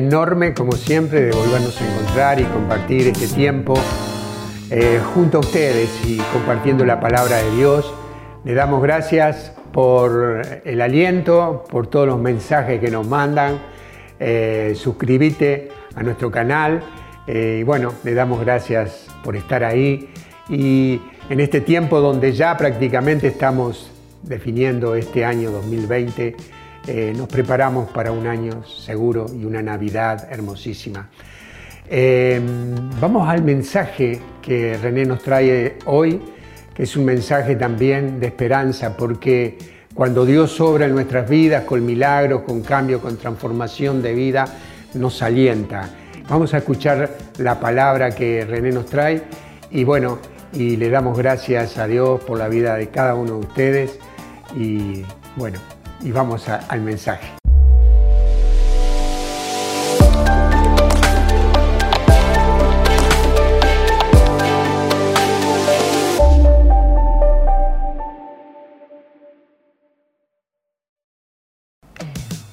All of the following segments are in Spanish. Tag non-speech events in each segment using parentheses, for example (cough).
Enorme, como siempre, de volvernos a encontrar y compartir este tiempo eh, junto a ustedes y compartiendo la palabra de Dios. Le damos gracias por el aliento, por todos los mensajes que nos mandan. Eh, suscríbete a nuestro canal eh, y bueno, le damos gracias por estar ahí y en este tiempo donde ya prácticamente estamos definiendo este año 2020 eh, nos preparamos para un año seguro y una Navidad hermosísima. Eh, vamos al mensaje que René nos trae hoy, que es un mensaje también de esperanza, porque cuando Dios obra en nuestras vidas con milagros, con cambio, con transformación de vida, nos alienta. Vamos a escuchar la palabra que René nos trae y bueno, y le damos gracias a Dios por la vida de cada uno de ustedes y bueno, y vamos al mensaje.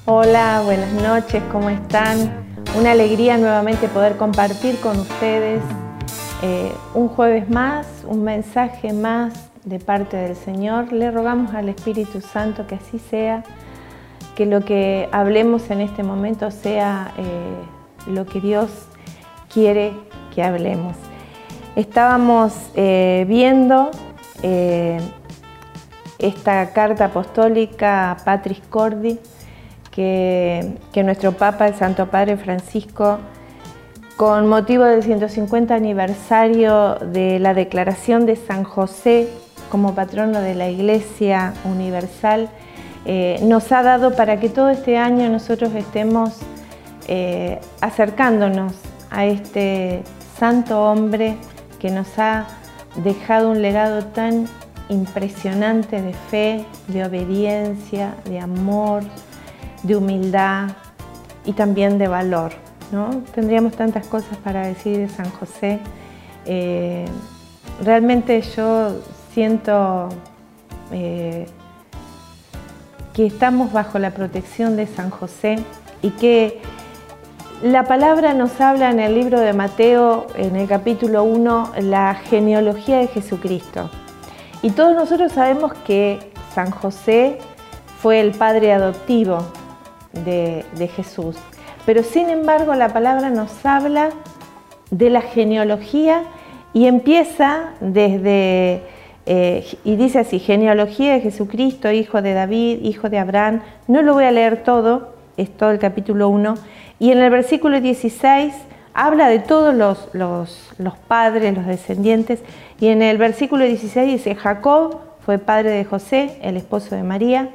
Hola, buenas noches, ¿cómo están? Una alegría nuevamente poder compartir con ustedes eh, un jueves más, un mensaje más de parte del Señor. Le rogamos al Espíritu Santo que así sea, que lo que hablemos en este momento sea eh, lo que Dios quiere que hablemos. Estábamos eh, viendo eh, esta carta apostólica Patris Cordi que, que nuestro Papa, el Santo Padre Francisco, con motivo del 150 aniversario de la declaración de San José como patrono de la Iglesia Universal, eh, nos ha dado para que todo este año nosotros estemos eh, acercándonos a este santo hombre que nos ha dejado un legado tan impresionante de fe, de obediencia, de amor, de humildad y también de valor. ¿no? Tendríamos tantas cosas para decir de San José. Eh, realmente yo siento eh, que estamos bajo la protección de San José y que la palabra nos habla en el libro de Mateo, en el capítulo 1, la genealogía de Jesucristo. Y todos nosotros sabemos que San José fue el padre adoptivo de, de Jesús. Pero sin embargo la palabra nos habla de la genealogía y empieza desde y dice así, genealogía de Jesucristo, hijo de David, hijo de Abraham. No lo voy a leer todo, es todo el capítulo 1. Y en el versículo 16 habla de todos los, los, padres, los descendientes. Y en el versículo 16 dice, Jacob fue padre de José, el esposo de María,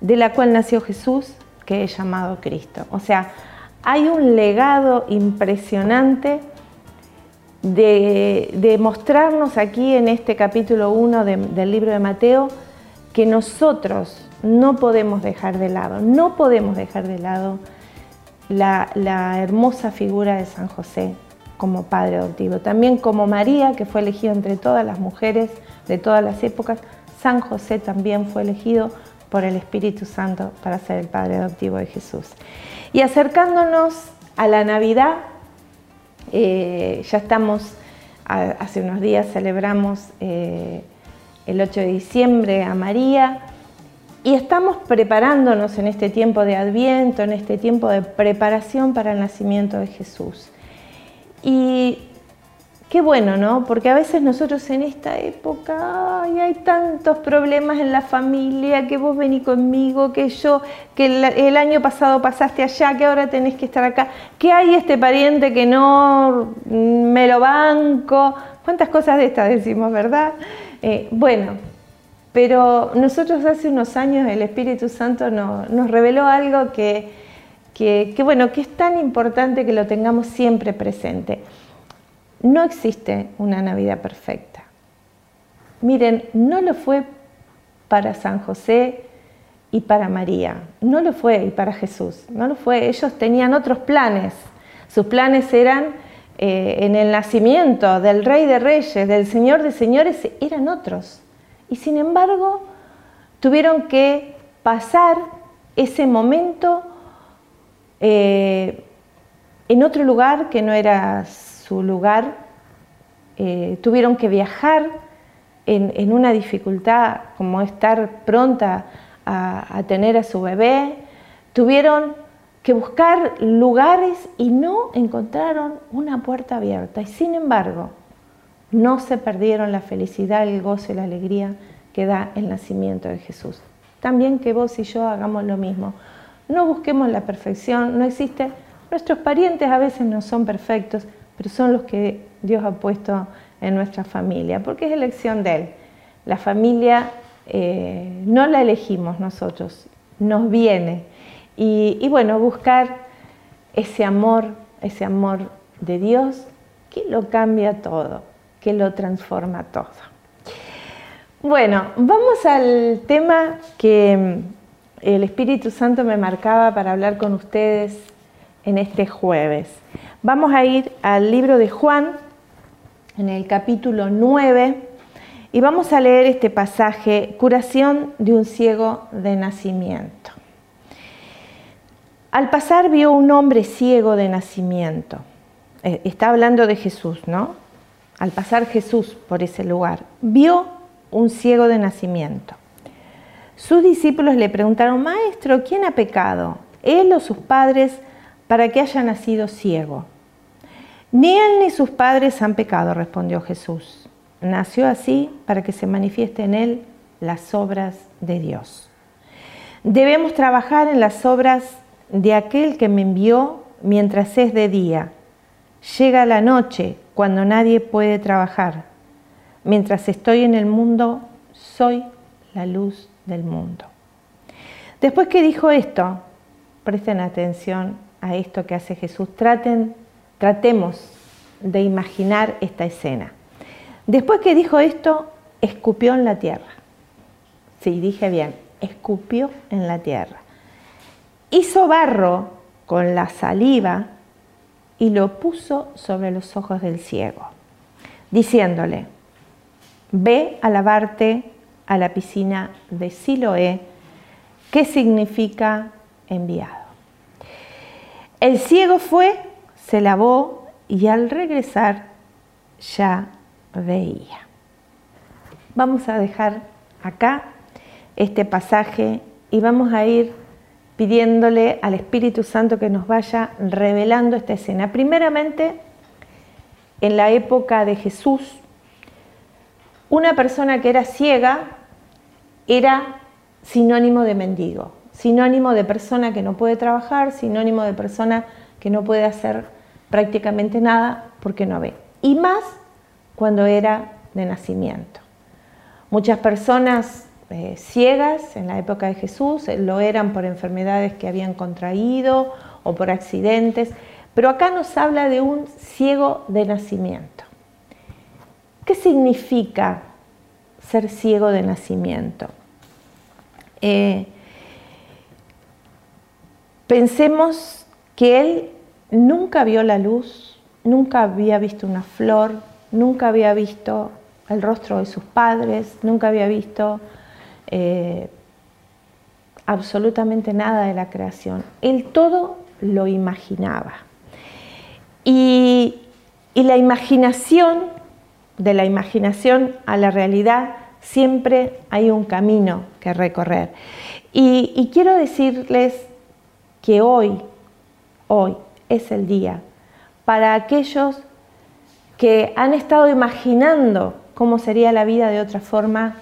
de la cual nació Jesús, que es llamado Cristo. O sea, hay un legado impresionante de, mostrarnos aquí en este capítulo 1 del libro de Mateo que nosotros no podemos dejar de lado, no podemos dejar de lado la, la hermosa figura de San José como padre adoptivo. También como María, que fue elegido entre todas las mujeres de todas las épocas, San José también fue elegido por el Espíritu Santo para ser el padre adoptivo de Jesús. Y acercándonos a la Navidad, eh, ya estamos, hace unos días celebramos eh, el 8 de diciembre a María y estamos preparándonos en este tiempo de Adviento, en este tiempo de preparación para el nacimiento de Jesús. Qué bueno, ¿no? Porque a veces nosotros en esta época hay tantos problemas en la familia, que vos venís conmigo, que yo, que el, año pasado pasaste allá, que ahora tenés que estar acá, que hay este pariente que no me lo banco. ¿Cuántas cosas de estas decimos, verdad? Eh, bueno, pero nosotros hace unos años el Espíritu Santo nos reveló algo que, que, bueno, que es tan importante que lo tengamos siempre presente. No existe una Navidad perfecta. Miren, no lo fue para San José y para María, no lo fue y para Jesús, no lo fue. Ellos tenían otros planes. Sus planes eran eh, en el nacimiento del Rey de Reyes, del Señor de Señores, eran otros. Y sin embargo, tuvieron que pasar ese momento eh, en otro lugar que no era su lugar, eh, tuvieron que viajar en, una dificultad como estar pronta a, tener a su bebé, tuvieron que buscar lugares y no encontraron una puerta abierta. Y sin embargo, no se perdieron la felicidad, el gozo y la alegría que da el nacimiento de Jesús. También que vos y yo hagamos lo mismo. No busquemos la perfección, no existe. Nuestros parientes a veces no son perfectos, pero son los que Dios ha puesto en nuestra familia, porque es elección de Él. La familia eh, no la elegimos nosotros, nos viene. Y, bueno, buscar ese amor, ese amor de Dios que lo cambia todo, que lo transforma todo. Bueno, vamos al tema que mm, el Espíritu Santo me marcaba para hablar con ustedes en este jueves. Vamos a ir al libro de Juan, en el capítulo 9, y vamos a leer este pasaje, curación de un ciego de nacimiento. Al pasar vio un hombre ciego de nacimiento. Eh, está hablando de Jesús, ¿no? Al pasar Jesús por ese lugar, vio un ciego de nacimiento. Sus discípulos le preguntaron, Maestro, ¿quién ha pecado? ¿Él o sus padres para que haya nacido ciego? Ni él ni sus padres han pecado, respondió Jesús. Nació así para que se manifieste en él las obras de Dios. Debemos trabajar en las obras de aquel que me envió mientras es de día. Llega la noche cuando nadie puede trabajar. Mientras estoy en el mundo, soy la luz del mundo. Después que dijo esto, presten atención a esto que hace Jesús. Tratemos de imaginar esta escena. Después que dijo esto, escupió en la tierra. Sí, dije bien, escupió en la tierra. Hizo barro con la saliva y lo puso sobre los ojos del ciego, diciéndole, ve a lavarte a la piscina de Siloé, que significa enviado. El ciego fue se lavó y al regresar ya veía. Vamos a dejar acá este pasaje y vamos a ir pidiéndole al Espíritu Santo que nos vaya revelando esta escena. Primeramente, en la época de Jesús, una persona que era ciega era sinónimo de mendigo, sinónimo de persona que no puede trabajar, sinónimo de persona que no puede hacer prácticamente nada porque no ve. Y más cuando era de nacimiento. Muchas personas eh, ciegas en la época de Jesús eh, lo eran por enfermedades que habían contraído o por accidentes, pero acá nos habla de un ciego de nacimiento. ¿Qué significa ser ciego de nacimiento? Eh, pensemos que él nunca vio la luz, nunca había visto una flor, nunca había visto el rostro de sus padres, nunca había visto eh, absolutamente nada de la creación. Él todo lo imaginaba. Y, la imaginación, de la imaginación a la realidad, siempre hay un camino que recorrer. y quiero decirles que hoy, hoy, es el día para aquellos que han estado imaginando cómo sería la vida de otra forma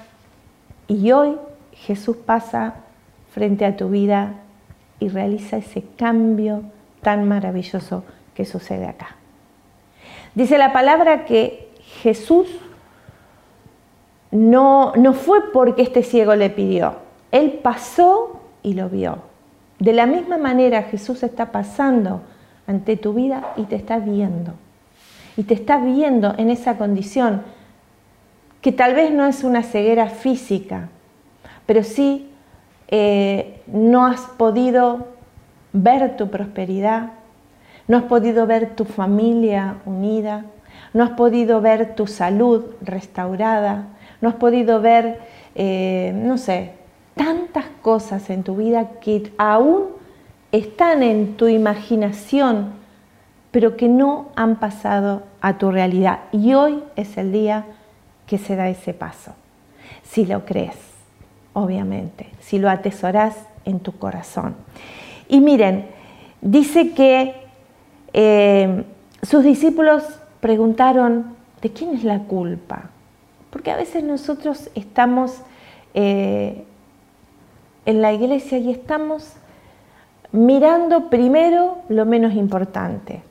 y hoy Jesús pasa frente a tu vida y realiza ese cambio tan maravilloso que sucede acá. Dice la palabra que Jesús no, no fue porque este ciego le pidió, él pasó y lo vio. De la misma manera Jesús está pasando ante tu vida y te está viendo. Y te está viendo en esa condición que tal vez no es una ceguera física, pero sí eh, no has podido ver tu prosperidad, no has podido ver tu familia unida, no has podido ver tu salud restaurada, no has podido ver, eh, no sé, tantas cosas en tu vida que aún están en tu imaginación, pero que no han pasado a tu realidad. Y hoy es el día que se da ese paso. Si lo crees, obviamente, si lo atesoras en tu corazón. Y miren, dice que eh, sus discípulos preguntaron, ¿de quién es la culpa? Porque a veces nosotros estamos eh, en la iglesia y estamos mirando primero lo menos importante.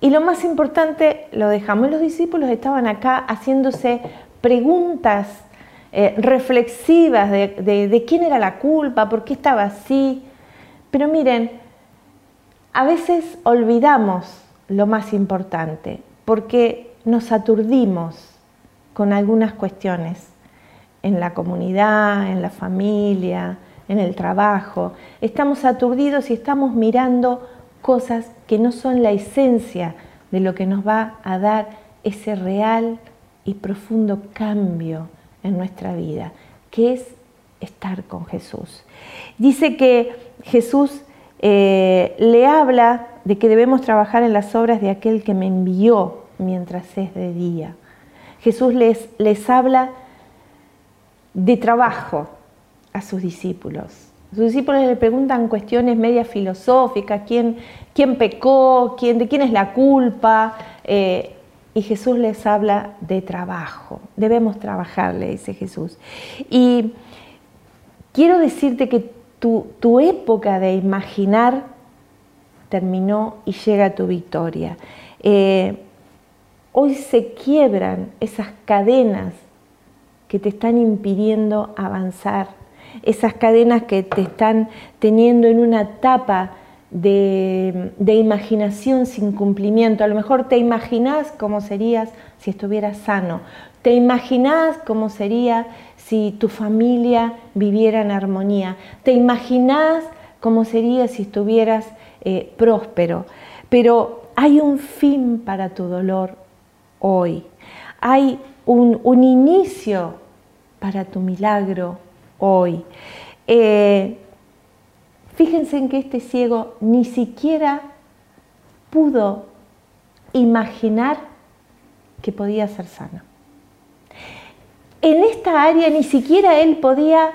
Y lo más importante lo dejamos. Los discípulos estaban acá haciéndose preguntas eh, reflexivas de, de quién era la culpa, por qué estaba así. Pero miren, a veces olvidamos lo más importante porque nos aturdimos con algunas cuestiones en la comunidad, en la familia, en el trabajo. Estamos aturdidos y estamos mirando cosas que no son la esencia de lo que nos va a dar ese real y profundo cambio en nuestra vida, que es estar con Jesús. Dice que Jesús eh, le habla de que debemos trabajar en las obras de aquel que me envió mientras es de día. Jesús les, les habla de trabajo a sus discípulos. Sus discípulos le preguntan cuestiones medias filosóficas, quién, quién pecó, quién, de quién es la culpa, eh, y Jesús les habla de trabajo. Debemos trabajar, le dice Jesús. Y quiero decirte que tu, tu época de imaginar terminó y llega tu victoria. Eh, hoy se quiebran esas cadenas que te están impidiendo avanzar, esas cadenas que te están teniendo en una etapa de, imaginación sin cumplimiento. A lo mejor te imaginas cómo serías si estuvieras sano, te imaginas cómo sería si tu familia viviera en armonía, te imaginas cómo sería si estuvieras eh, próspero. Pero hay un fin para tu dolor hoy. Hay un, inicio para tu milagro hoy. Eh, fíjense en que este ciego ni siquiera pudo imaginar que podía ser sano. En esta área ni siquiera él podía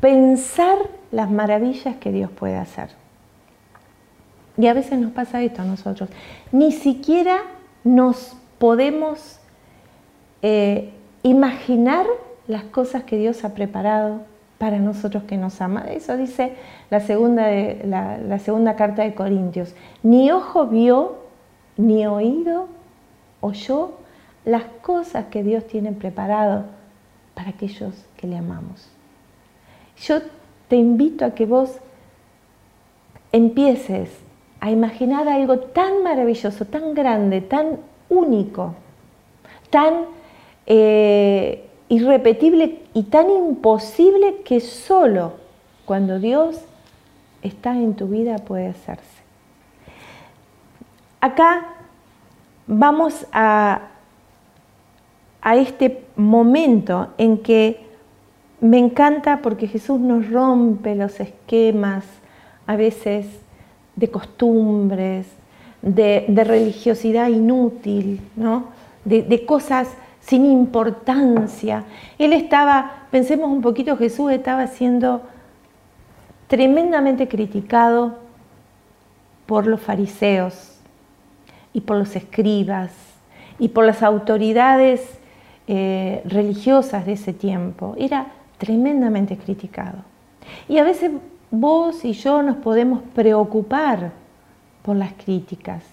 pensar las maravillas que Dios puede hacer. Y a veces nos pasa esto a nosotros. Ni siquiera nos podemos eh, imaginar las cosas que Dios ha preparado para nosotros que nos ama. Eso dice la segunda, la segunda carta de Corintios. Ni ojo vio, ni oído oyó las cosas que Dios tiene preparado para aquellos que le amamos. Yo te invito a que vos empieces a imaginar algo tan maravilloso, tan grande, tan único, tan eh, irrepetible y tan imposible que solo cuando Dios está en tu vida puede hacerse. Acá vamos a, a este momento en que me encanta porque Jesús nos rompe los esquemas a veces de costumbres, de, religiosidad inútil, ¿no? de, cosas sin importancia. Él estaba, pensemos un poquito, Jesús estaba siendo tremendamente criticado por los fariseos y por los escribas y por las autoridades eh, religiosas de ese tiempo. Era tremendamente criticado. Y a veces vos y yo nos podemos preocupar por las críticas,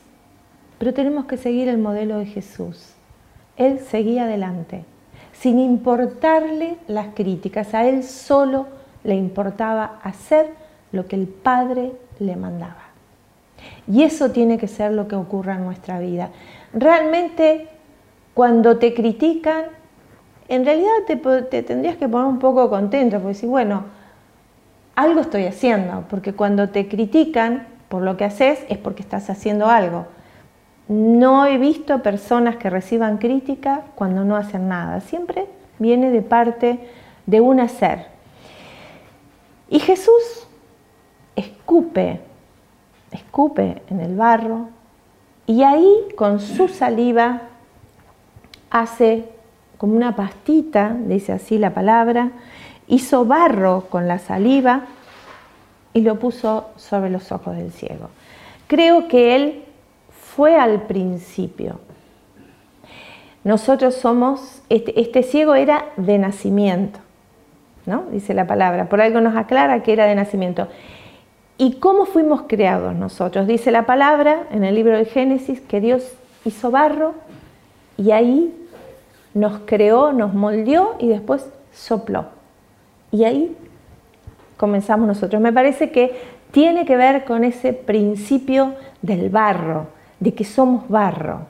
pero tenemos que seguir el modelo de Jesús. Él seguía adelante, sin importarle las críticas, a él solo le importaba hacer lo que el Padre le mandaba. Y eso tiene que ser lo que ocurra en nuestra vida. Realmente, cuando te critican, en realidad te, te tendrías que poner un poco contento, porque si, bueno, algo estoy haciendo, porque cuando te critican por lo que haces es porque estás haciendo algo. No he visto personas que reciban crítica cuando no hacen nada, siempre viene de parte de un hacer. Y Jesús escupe, escupe en el barro y ahí con su saliva hace como una pastita, dice así la palabra, hizo barro con la saliva y lo puso sobre los ojos del ciego. Creo que él fue al principio. Nosotros somos, este, este, ciego era de nacimiento, ¿no? Dice la palabra, por algo nos aclara que era de nacimiento. ¿Y cómo fuimos creados nosotros? Dice la palabra en el libro de Génesis que Dios hizo barro y ahí nos creó, nos moldeó y después sopló. Y ahí comenzamos nosotros. Me parece que tiene que ver con ese principio del barro, de que somos barro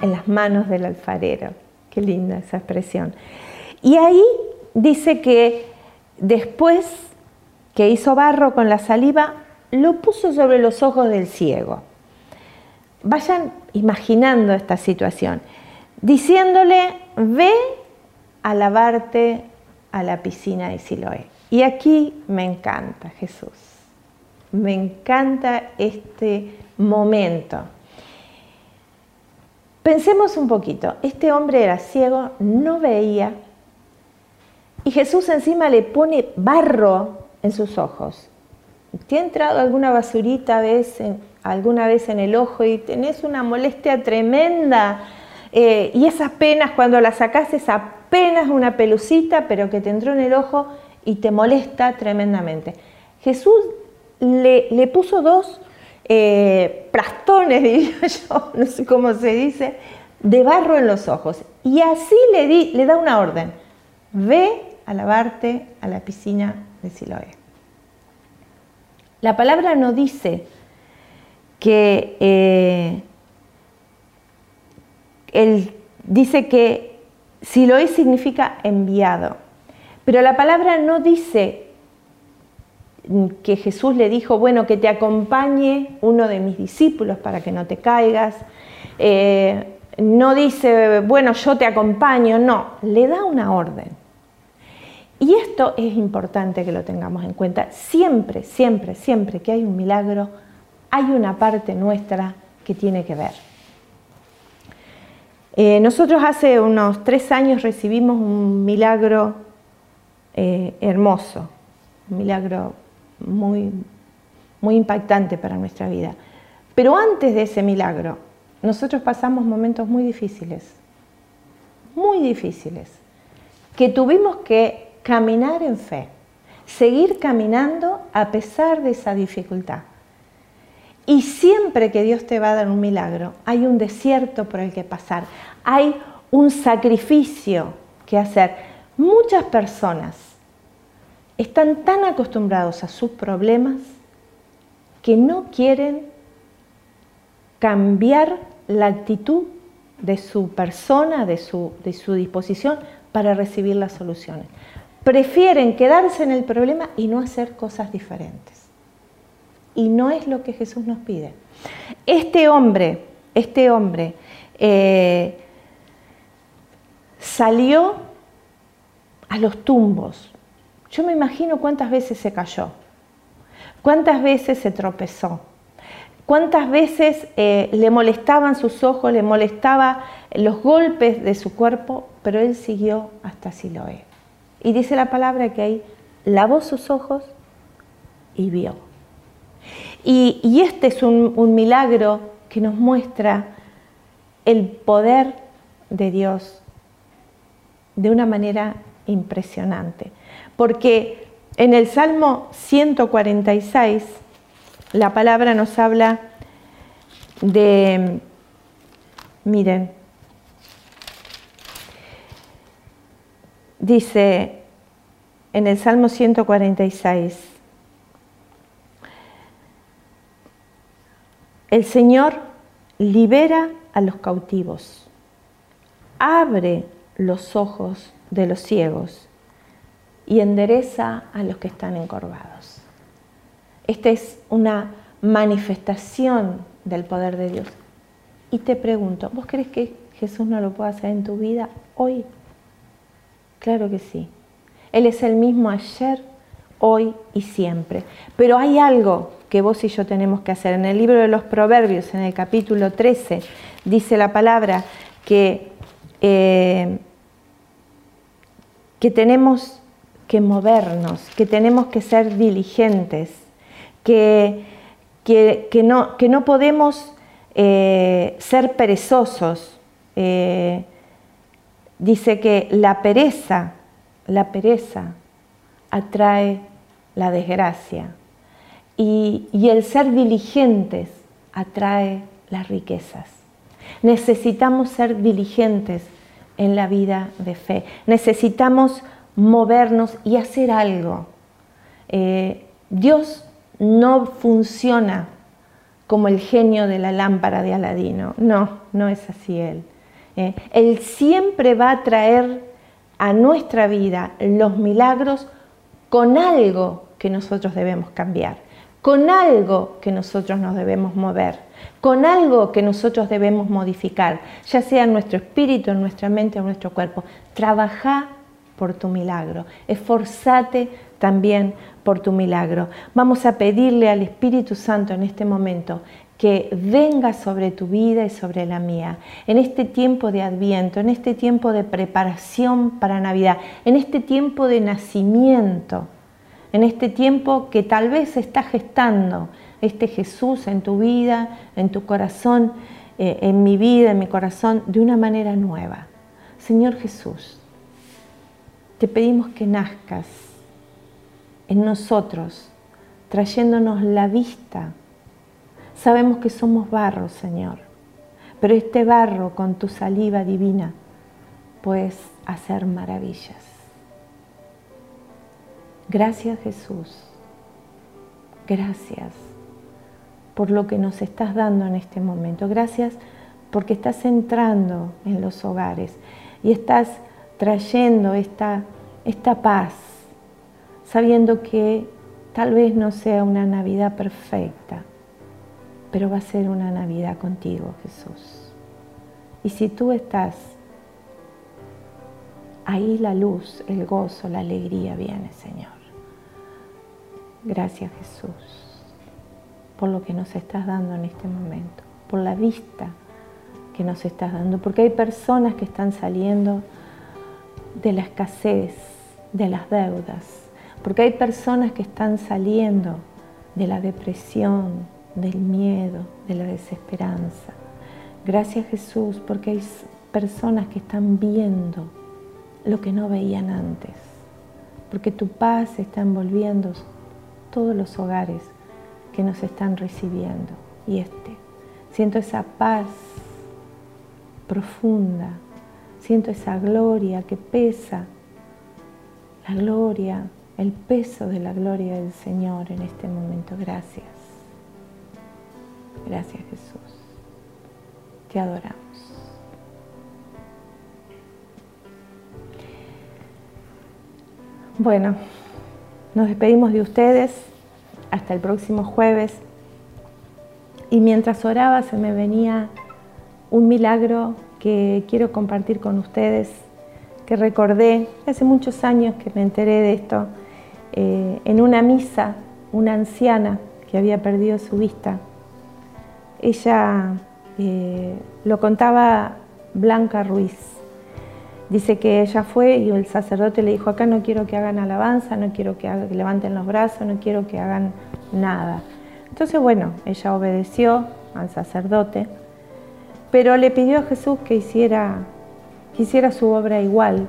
en las manos del alfarero. Qué linda esa expresión. Y ahí dice que después que hizo barro con la saliva, lo puso sobre los ojos del ciego. Vayan imaginando esta situación, diciéndole, ve a lavarte a la piscina de Siloé. Y aquí me encanta Jesús, me encanta este momento. Pensemos un poquito, este hombre era ciego, no veía, y Jesús encima le pone barro en sus ojos. ¿Te ha entrado alguna basurita vez alguna vez en el ojo y tenés una molestia tremenda? Eh, y esas penas, cuando las sacás, es apenas una pelucita, pero que te entró en el ojo y te molesta tremendamente. Jesús le, puso dos eh, plastones, (laughs) diría yo, no sé cómo se dice, de barro en los ojos. Y así le, le da una orden. Ve a lavarte a la piscina de Siloé. La palabra no dice que eh, dice que Siloé significa enviado, pero la palabra no dice que Jesús le dijo, bueno, que te acompañe uno de mis discípulos para que no te caigas. Eh, no dice, bueno, yo te acompaño, no, le da una orden. Y esto es importante que lo tengamos en cuenta. Siempre, siempre, siempre que hay un milagro, hay una parte nuestra que tiene que ver. Eh, nosotros hace unos tres años recibimos un milagro eh, hermoso, un milagro muy, muy impactante para nuestra vida. Pero antes de ese milagro, nosotros pasamos momentos muy difíciles, muy difíciles, que tuvimos que caminar en fe, seguir caminando a pesar de esa dificultad. Y siempre que Dios te va a dar un milagro, hay un desierto por el que pasar, hay un sacrificio que hacer. Muchas personas están tan acostumbrados a sus problemas que no quieren cambiar la actitud de su persona, de su, disposición para recibir las soluciones prefieren quedarse en el problema y no hacer cosas diferentes. Y no es lo que Jesús nos pide. Este hombre, este hombre eh, salió a los tumbos. Yo me imagino cuántas veces se cayó, cuántas veces se tropezó, cuántas veces eh, le molestaban sus ojos, le molestaba los golpes de su cuerpo, pero él siguió hasta Siloé. Y dice la palabra que ahí lavó sus ojos y vio. Y, este es un, milagro que nos muestra el poder de Dios de una manera impresionante. Porque en el Salmo 146 la palabra nos habla de, miren, dice en el Salmo 146, el Señor libera a los cautivos, abre los ojos de los ciegos y endereza a los que están encorvados. Esta es una manifestación del poder de Dios. Y te pregunto, ¿vos crees que Jesús no lo puede hacer en tu vida hoy? Claro que sí. Él es el mismo ayer, hoy y siempre. Pero hay algo que vos y yo tenemos que hacer. En el libro de los Proverbios, en el capítulo 13, dice la palabra que, eh, que tenemos que movernos, que tenemos que ser diligentes, que, que, no, que no, podemos eh, ser perezosos. Eh, dice que la pereza, la pereza atrae la desgracia y, el ser diligentes atrae las riquezas. Necesitamos ser diligentes en la vida de fe. Necesitamos movernos y hacer algo. Eh, Dios no funciona como el genio de la lámpara de Aladino. No, no es así Él. Eh, él siempre va a traer a nuestra vida los milagros con algo que nosotros debemos cambiar, con algo que nosotros nos debemos mover, con algo que nosotros debemos modificar, ya sea en nuestro espíritu, en nuestra mente o en nuestro cuerpo. Trabaja por tu milagro, esforzate también por tu milagro. Vamos a pedirle al Espíritu Santo en este momento que venga sobre tu vida y sobre la mía, en este tiempo de adviento, en este tiempo de preparación para Navidad, en este tiempo de nacimiento, en este tiempo que tal vez está gestando este Jesús en tu vida, en tu corazón, eh, en mi vida, en mi corazón, de una manera nueva. Señor Jesús, te pedimos que nazcas en nosotros, trayéndonos la vista Sabemos que somos barro, Señor, pero este barro con tu saliva divina puedes hacer maravillas. Gracias Jesús, gracias por lo que nos estás dando en este momento. Gracias porque estás entrando en los hogares y estás trayendo esta, esta paz, sabiendo que tal vez no sea una Navidad perfecta, pero va a ser una Navidad contigo, Jesús. Y si tú estás ahí, la luz, el gozo, la alegría viene, Señor. Gracias, Jesús, por lo que nos estás dando en este momento, por la vista que nos estás dando, porque hay personas que están saliendo de la escasez, de las deudas, porque hay personas que están saliendo de la depresión, del miedo, de la desesperanza. Gracias Jesús porque hay personas que están viendo lo que no veían antes, porque tu paz está envolviendo todos los hogares que nos están recibiendo. Y este, siento esa paz profunda, siento esa gloria que pesa, la gloria, el peso de la gloria del Señor en este momento. Gracias. Gracias Jesús. Te adoramos. Bueno, nos despedimos de ustedes hasta el próximo jueves. Y mientras oraba se me venía un milagro que quiero compartir con ustedes, que recordé hace muchos años que me enteré de esto, eh, en una misa, una anciana que había perdido su vista ella eh, lo contaba Blanca Ruiz. Dice que ella fue y el sacerdote le dijo, acá no quiero que hagan alabanza, no quiero que, levanten los brazos, no quiero que hagan nada. Entonces, bueno, ella obedeció al sacerdote, pero le pidió a Jesús que hiciera, que hiciera su obra igual,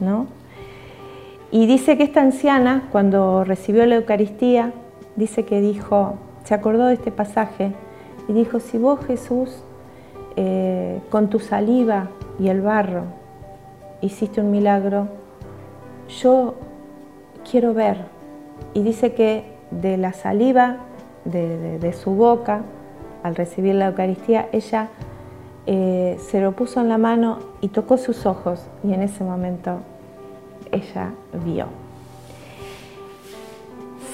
¿no? Y dice que esta anciana, cuando recibió la Eucaristía, dice que dijo, se acordó de este pasaje y dijo, si vos Jesús, eh, con tu saliva y el barro, hiciste un milagro, yo quiero ver. Y dice que de la saliva de, su boca, al recibir la Eucaristía, ella eh, se lo puso en la mano y tocó sus ojos y en ese momento ella vio.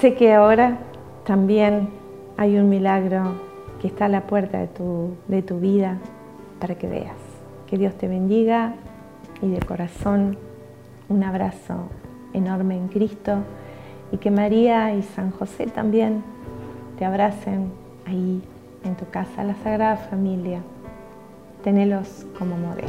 Sé que ahora también hay un milagro que está a la puerta de tu, de tu vida para que veas. Que Dios te bendiga y de corazón un abrazo enorme en Cristo y que María y San José también te abracen ahí en tu casa, la Sagrada Familia. Tenelos como modelo.